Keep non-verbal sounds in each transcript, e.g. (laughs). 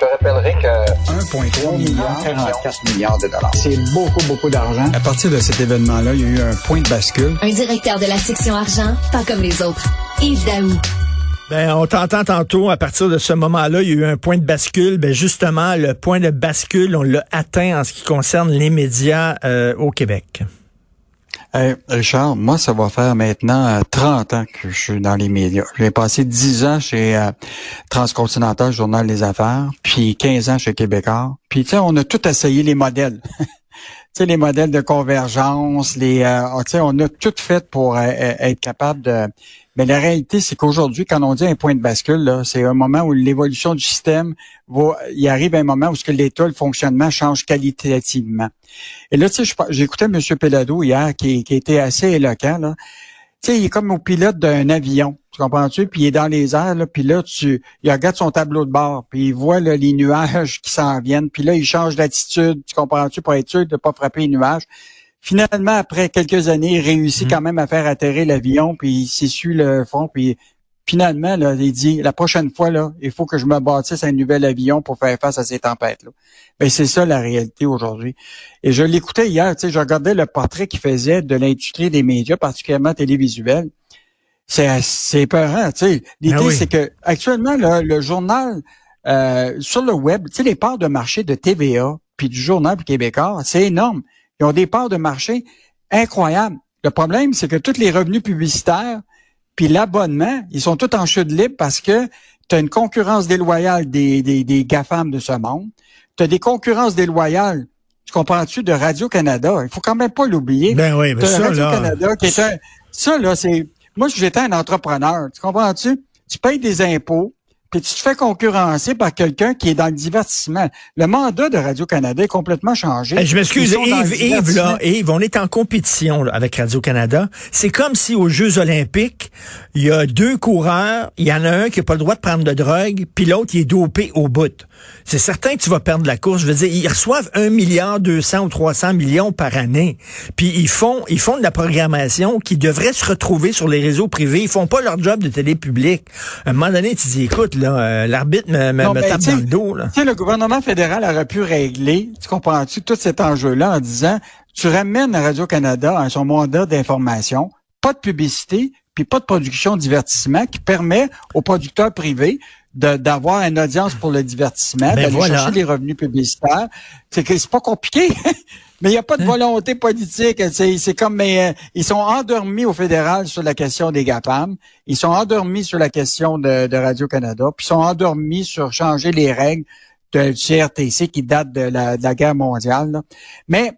te rappellerai que 1,3 milliard, 44 milliards de dollars. C'est beaucoup, beaucoup d'argent. À partir de cet événement-là, il y a eu un point de bascule. Un directeur de la section argent, pas comme les autres. Yves Daou. Ben, on t'entend tantôt, à partir de ce moment-là, il y a eu un point de bascule. Ben, justement, le point de bascule, on l'a atteint en ce qui concerne les médias euh, au Québec. Hey, Richard, moi, ça va faire maintenant 30 euh, ans que je suis dans les médias. J'ai passé 10 ans chez euh, Transcontinental Journal des Affaires, puis 15 ans chez Québécois. Puis, tu sais, on a tout essayé les modèles. (laughs) tu sais, les modèles de convergence, les, euh, tu sais, on a tout fait pour être capable de mais la réalité, c'est qu'aujourd'hui, quand on dit un point de bascule, c'est un moment où l'évolution du système va, il arrive un moment où ce que l'État, le fonctionnement change qualitativement. Et là, tu sais, j'écoutais M. Pelado hier, qui, qui était assez éloquent, là. Tu sais, il est comme au pilote d'un avion, tu comprends-tu? Puis il est dans les airs, là, puis là, tu, il regarde son tableau de bord, puis il voit les nuages qui s'en viennent, puis là, il change d'attitude, tu comprends-tu, pour être sûr de ne pas frapper les nuages. Finalement, après quelques années, il réussit mm. quand même à faire atterrir l'avion, puis il s'essuie le fond, puis finalement, là, il dit la prochaine fois, là, il faut que je me bâtisse un nouvel avion pour faire face à ces tempêtes-là. Ben, c'est ça la réalité aujourd'hui. Et je l'écoutais hier, tu sais, je regardais le portrait qu'il faisait de l'industrie des médias, particulièrement télévisuels. C'est c'est épeurant, tu sais. L'idée, ben c'est que actuellement, le journal euh, sur le web, tu sais, les parts de marché de TVA puis du journal québécois, c'est énorme. Ils ont des parts de marché incroyables. Le problème, c'est que tous les revenus publicitaires puis l'abonnement, ils sont tous en chute libre parce que tu as une concurrence déloyale des, des, des GAFAM de ce monde. Tu as des concurrences déloyales, tu comprends-tu, de Radio-Canada. Il faut quand même pas l'oublier. Ben oui, mais ça, Radio-Canada qui est un... Ça, là, c'est... Moi, j'étais un entrepreneur, tu comprends-tu? Tu payes des impôts, puis tu te fais concurrencer par quelqu'un qui est dans le divertissement. Le mandat de Radio-Canada est complètement changé. Eh, je m'excuse, Yves, Yves, là, Yves, on est en compétition avec Radio-Canada. C'est comme si aux Jeux olympiques, il y a deux coureurs, il y en a un qui n'a pas le droit de prendre de drogue, puis l'autre, il est dopé au bout. C'est certain que tu vas perdre la course. Je veux dire, ils reçoivent un milliard 200 ou 300 millions par année. Puis ils font, ils font de la programmation qui devrait se retrouver sur les réseaux privés. Ils font pas leur job de télé publique. À un moment donné, tu dis, écoute, euh, l'arbitre me, me, tape dans le dos. Là. Le gouvernement fédéral aurait pu régler, tu comprends-tu, tout cet enjeu-là en disant, tu ramènes Radio-Canada à son mandat d'information, pas de publicité, puis pas de production de divertissement qui permet aux producteurs privés d'avoir une audience pour le divertissement, ben d'aller chercher les revenus publicitaires. C'est pas compliqué. (laughs) Mais il n'y a pas de hein? volonté politique. C'est comme mais, euh, ils sont endormis au fédéral sur la question des GAPAM. Ils sont endormis sur la question de, Radio-Canada. Puis ils sont endormis sur changer les règles de CRTC qui datent de la, guerre mondiale. Mais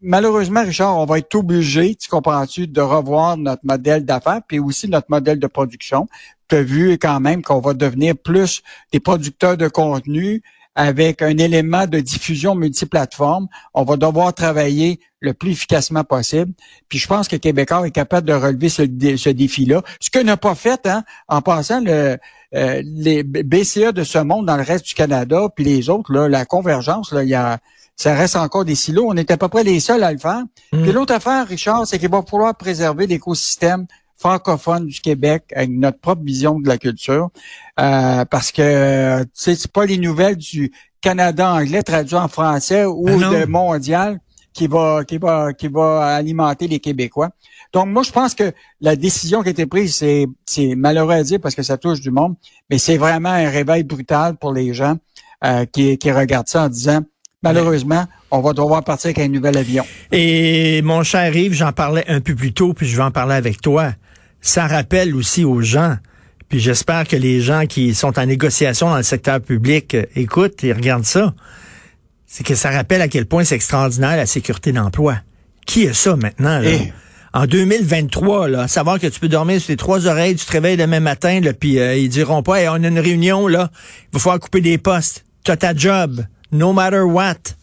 malheureusement, Richard, on va être obligé, tu comprends-tu, de revoir notre modèle d'affaires, puis aussi notre modèle de production. Tu as vu quand même qu'on va devenir plus des producteurs de contenu avec un élément de diffusion multiplateforme. On va devoir travailler le plus efficacement possible. Puis je pense que Québécois est capable de relever ce, défi-là. Ce que n'a pas fait, hein, en passant, le, euh, les BCE de ce monde dans le reste du Canada, puis les autres, là, la convergence, là, il y a ça reste encore des silos. On est à peu près les seuls à le faire. Mm. Puis l'autre affaire, Richard, c'est qu'il va falloir préserver l'écosystème francophone du Québec avec notre propre vision de la culture. Euh, parce que tu sais, c'est pas les nouvelles du Canada anglais traduit en français ou ah de mondial qui va qui va qui va alimenter les Québécois. Donc moi je pense que la décision qui a été prise c'est c'est malheureux à dire parce que ça touche du monde, mais c'est vraiment un réveil brutal pour les gens euh, qui qui regardent ça en disant Malheureusement, on va devoir partir avec un nouvel avion. Et mon cher Yves, j'en parlais un peu plus tôt, puis je vais en parler avec toi. Ça rappelle aussi aux gens, puis j'espère que les gens qui sont en négociation dans le secteur public euh, écoutent et regardent ça. C'est que ça rappelle à quel point c'est extraordinaire la sécurité d'emploi. Qui est ça maintenant? Là? Eh. En 2023, là, savoir que tu peux dormir sur tes trois oreilles, tu te réveilles demain matin, là, puis euh, ils diront pas, on a une réunion, là, il va falloir couper des postes. Tu as ta job no matter what.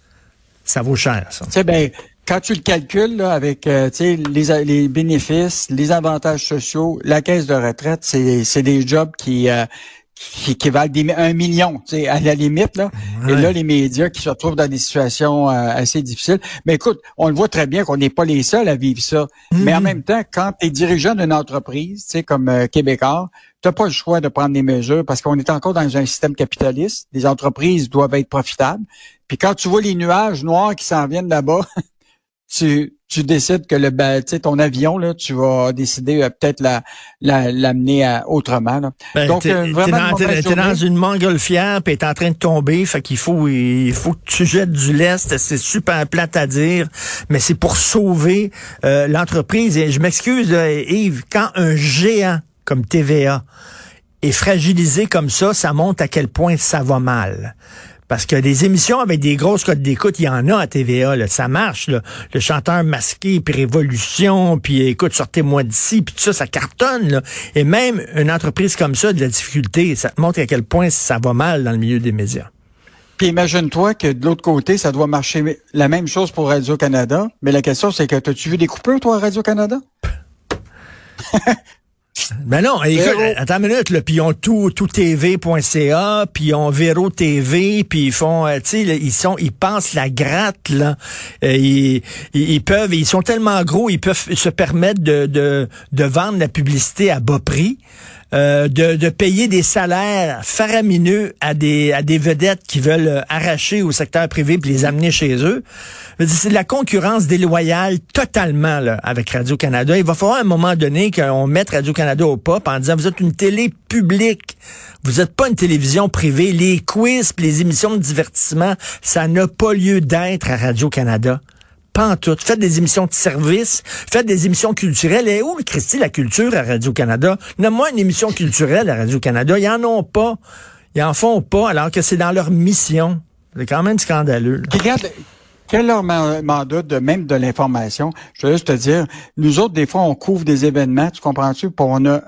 Ça vaut cher, ça. Sais, ben, quand tu le calcules là, avec euh, les, les bénéfices, les avantages sociaux, la caisse de retraite, c'est des jobs qui, euh, qui, qui valent des, un million, tu sais, à la limite. Là. Et là, les médias qui se retrouvent dans des situations euh, assez difficiles. Mais écoute, on le voit très bien qu'on n'est pas les seuls à vivre ça. Mais en même temps, quand tu es dirigeant d'une entreprise, tu sais, comme euh, Québécois, tu n'as pas le choix de prendre des mesures parce qu'on est encore dans un système capitaliste. Les entreprises doivent être profitables. Puis quand tu vois les nuages noirs qui s'en viennent là-bas, (laughs) tu, tu décides que le sais, ton avion, là, tu vas décider euh, peut-être la, la, l'amener à- autrement. Là. Ben, Donc, t'es, euh, t'es vraiment dans, une t'es- t'es dans une montgolfière puis t'es en train de tomber, fait qu'il faut il faut que tu jettes du lest, c'est super plate à dire, mais c'est pour sauver euh, l'entreprise. Et je m'excuse Yves, quand un géant comme TVA est fragilisé comme ça, ça montre à quel point ça va mal. Parce que des émissions avec des grosses cotes d'écoute, il y en a à TVA, là, ça marche. Là. Le chanteur masqué, puis Révolution, puis écoute, sortez-moi d'ici, puis tout ça, ça cartonne. Là. Et même une entreprise comme ça, de la difficulté, ça te montre à quel point ça va mal dans le milieu des médias. Puis imagine-toi que de l'autre côté, ça doit marcher la même chose pour Radio-Canada. Mais la question, c'est que as-tu vu des coupures, toi, à Radio-Canada? (laughs) Ben non, écoute, Véro. attends une minute, là, puis ils ont tout, tout TV.ca, puis ils ont Véro TV, puis ils font, euh, tu sais, ils sont, ils pensent la gratte, là. Euh, ils, ils, ils peuvent, ils sont tellement gros, ils peuvent se permettre de, de, de vendre la publicité à bas prix. Euh, de, de payer des salaires faramineux à des à des vedettes qui veulent euh, arracher au secteur privé puis les amener chez eux. C'est de la concurrence déloyale totalement là, avec Radio-Canada. Il va falloir à un moment donné qu'on mette Radio-Canada au pop en disant vous êtes une télé publique. Vous n'êtes pas une télévision privée. Les quiz les émissions de divertissement, ça n'a pas lieu d'être à Radio-Canada. Pas en tout. Faites des émissions de service, faites des émissions culturelles. Et où, Christy, la culture à Radio-Canada? Nomme-moi une émission culturelle à Radio-Canada. Ils en ont pas. Ils en font pas, alors que c'est dans leur mission. C'est quand même scandaleux. regarde, quel leur ma- mandat de même de l'information? Je veux juste te dire, nous autres, des fois, on couvre des événements, tu comprends-tu? On a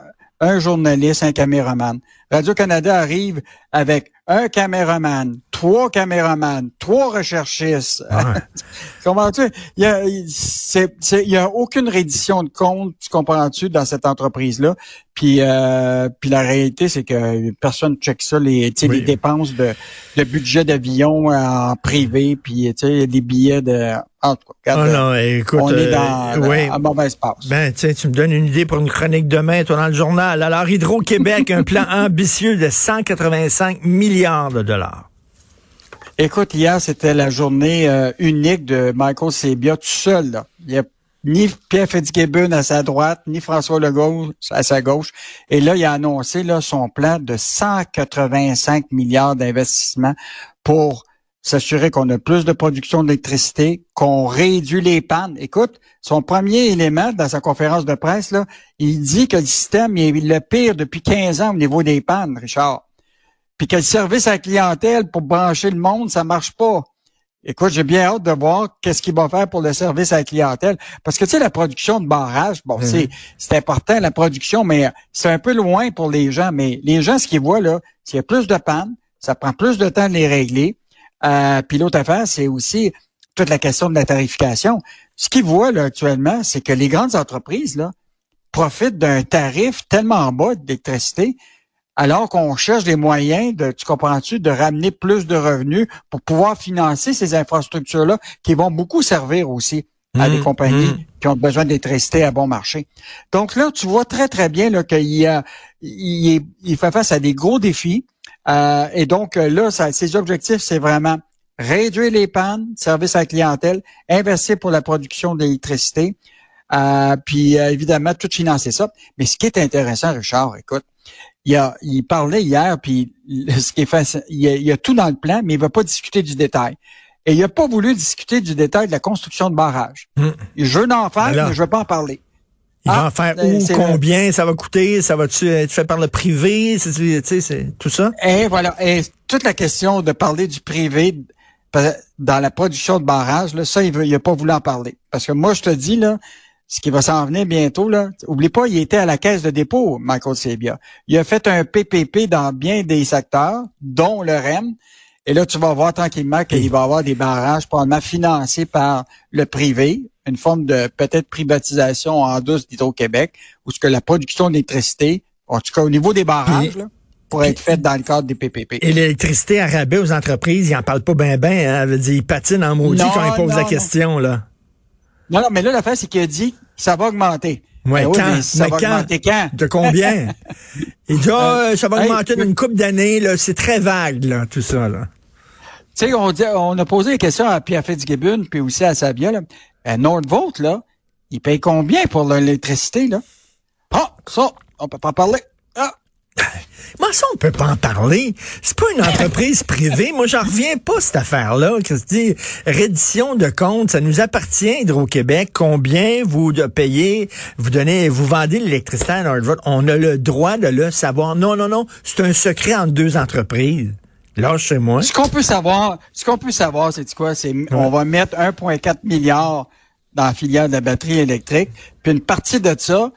un journaliste, un caméraman. Radio-Canada arrive avec un caméraman, trois caméramans, trois recherchistes. Ouais. (laughs) Comprends-tu? Il y a, c'est, c'est- il y a aucune reddition de compte, tu comprends-tu, dans cette entreprise-là. Puis, euh, puis la réalité, c'est que personne check ça, les, tu sais, Oui. les dépenses de, de budget d'avion en privé, puis tu sais, des billets de. En tout cas, Oh regarde, non, écoute, on est euh, dans, un mauvais passe. Ben, tu me donnes une idée pour une chronique demain, toi, dans le journal. Alors, Hydro-Québec, un plan (laughs) ambitieux de 185 milliards de dollars. Écoute, hier, c'était la journée euh, unique de Michael Sebia tout seul. Là. Il n'y a ni Pierre Fitzgibbon à sa droite, ni François Legault à sa gauche. Et là, il a annoncé là, son plan de 185 milliards d'investissements pour s'assurer qu'on a plus de production d'électricité, qu'on réduit les pannes. Écoute, son premier élément dans sa conférence de presse, là, il dit que le système est le pire depuis 15 ans au niveau des pannes, Richard puis que le service à la clientèle pour brancher le monde, ça marche pas. Écoute, j'ai bien hâte de voir qu'est-ce qu'il va faire pour le service à la clientèle. Parce que, tu sais, la production de barrage, bon, Mhm. c'est, c'est important, la production, mais c'est un peu loin pour les gens. Mais les gens, ce qu'ils voient, là, s'il y a plus de pannes, ça prend plus de temps de les régler. Euh, puis l'autre affaire, c'est aussi toute la question de la tarification. Ce qu'ils voient, là, actuellement, c'est que les grandes entreprises, là, profitent d'un tarif tellement bas d'électricité alors qu'on cherche des moyens de, tu comprends-tu, de ramener plus de revenus pour pouvoir financer ces infrastructures-là qui vont beaucoup servir aussi à des Mmh, compagnies mmh. qui ont besoin d'électricité à bon marché. Donc là, tu vois très, très bien qu'il y a, il, est- il fait face à des gros défis. Euh, et donc euh, là, ça, ses objectifs, c'est vraiment réduire les pannes, service à la clientèle, investir pour la production d'électricité, euh, puis euh, évidemment, tout financer ça. Mais ce qui est intéressant, Richard, écoute, il, a, il parlait hier, puis ce qui est fait, il a, il y a tout dans le plan, mais il ne va pas discuter du détail. Et il n'a pas voulu discuter du détail de la construction de barrages. Hmm. Je veux en faire, Alors? mais je ne veux pas en parler. Il va Ah, en faire euh, où, combien, ça va coûter, ça va-tu être fait par le privé, c'est, tu sais, c'est tout ça? Et voilà. Et toute la question de parler du privé dans la production de barrages, là, ça, il n'a pas voulu en parler. Parce que moi, je te dis, là, ce qui va s'en venir bientôt, là, oublie pas, il était à la caisse de dépôt, Michael Sebia. Il a fait un PPP dans bien des secteurs, dont le REM. Et là, tu vas voir tranquillement qu'il va y avoir des barrages probablement financés par le privé, une forme de peut-être privatisation en douce d'Hydro-Québec, où ce que la production d'électricité, en tout cas au niveau des barrages, là, pour être faites dans le cadre des PPP. Et l'électricité à rabais aux entreprises, ils en parlent pas bien, ben, hein. Elle veut dire, ils patinent en maudit Non, quand ils posent non, la question, là. Non, non, mais là, l'affaire, c'est qu'il a dit que ça va augmenter. Ouais, Ben oui, quand? mais ça Mais va quand? augmenter quand? De combien? (laughs) Il dit, Euh, ça va hey, augmenter d'une couple d'années, là. C'est très vague, là, tout ça, là. Tu sais, on, dit- on a posé des questions à Pierre Fitzgibbon, puis aussi à Sabia, là. À Nordvolt, là, ils payent combien pour l'électricité, là? Ah, ça, on peut pas en parler. Ah, (laughs) Moi, ça, on peut pas en parler. C'est pas une entreprise (laughs) privée. Moi, j'en reviens pas, cette affaire-là. Que se dit, reddition de compte, ça nous appartient, Hydro-Québec. Combien vous de- payez, vous donnez, vous vendez l'électricité à Nordvolt. On a le droit de le savoir. Non, non, non. C'est un secret entre deux entreprises. Là, chez moi. Ce qu'on peut savoir, ce qu'on peut savoir, c'est quoi? C'est on va mettre 1,4 milliard dans la filière de la batterie électrique, puis une partie de ça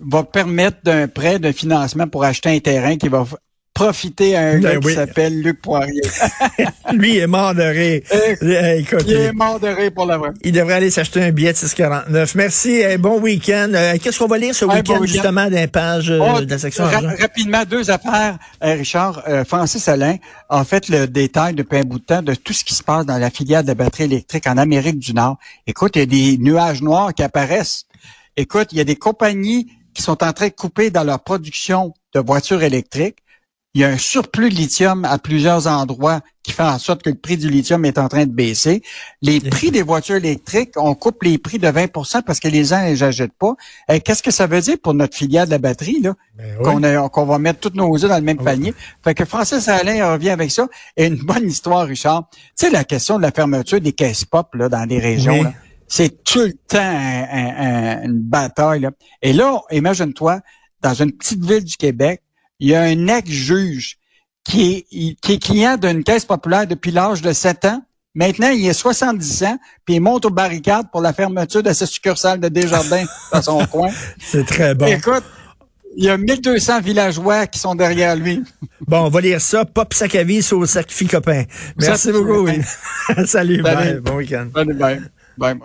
va permettre d'un prêt, d'un financement pour acheter un terrain qui va profiter à un Ben gars oui. qui s'appelle Luc Poirier. (laughs) Lui est mort de rire. Écoute, Il est mort de rire pour la vraie. il devrait aller s'acheter un billet de 6,49. Merci. eh, bon week-end. Euh, Qu'est-ce qu'on va lire ce week-end, bon justement, d'un page euh, Oh, de la section ra- argent? rapidement, deux affaires, euh, Richard. Euh, Francis Alain a fait le détail depuis un bout de temps de tout ce qui se passe dans la filière de batterie électrique en Amérique du Nord. Écoute, il y a des nuages noirs qui apparaissent. Écoute, il y a des compagnies qui sont en train de couper dans leur production de voitures électriques. Il y a un surplus de lithium à plusieurs endroits qui fait en sorte que le prix du lithium est en train de baisser. Les prix des voitures électriques, on coupe les prix de 20% parce que les gens ne les achètent pas. Eh, Qu'est-ce que ça veut dire pour notre filière de la batterie, là? Ben oui. qu'on va mettre tous nos œufs dans le même panier. Fait que Francis Alain revient avec ça. Et une bonne histoire, Richard. Tu sais, la question de la fermeture des caisses pop là, dans les régions, Oui. là, c'est tout le temps un- un- un- une bataille. Là. Et là, imagine-toi, dans une petite ville du Québec, il y a un ex-juge qui est, qui est client d'une caisse populaire depuis l'âge de 7 ans. Maintenant, il est 70 ans, puis il monte aux barricades pour la fermeture de sa succursale de Desjardins (laughs) dans son coin. C'est très bon. Écoute, il y a 1200 villageois qui sont derrière lui. Bon, on va lire ça. Pop sac à vis au sac copain. Merci beaucoup. (laughs) Salut, bye. Salut. Bon week-end. Bye bye. Bye.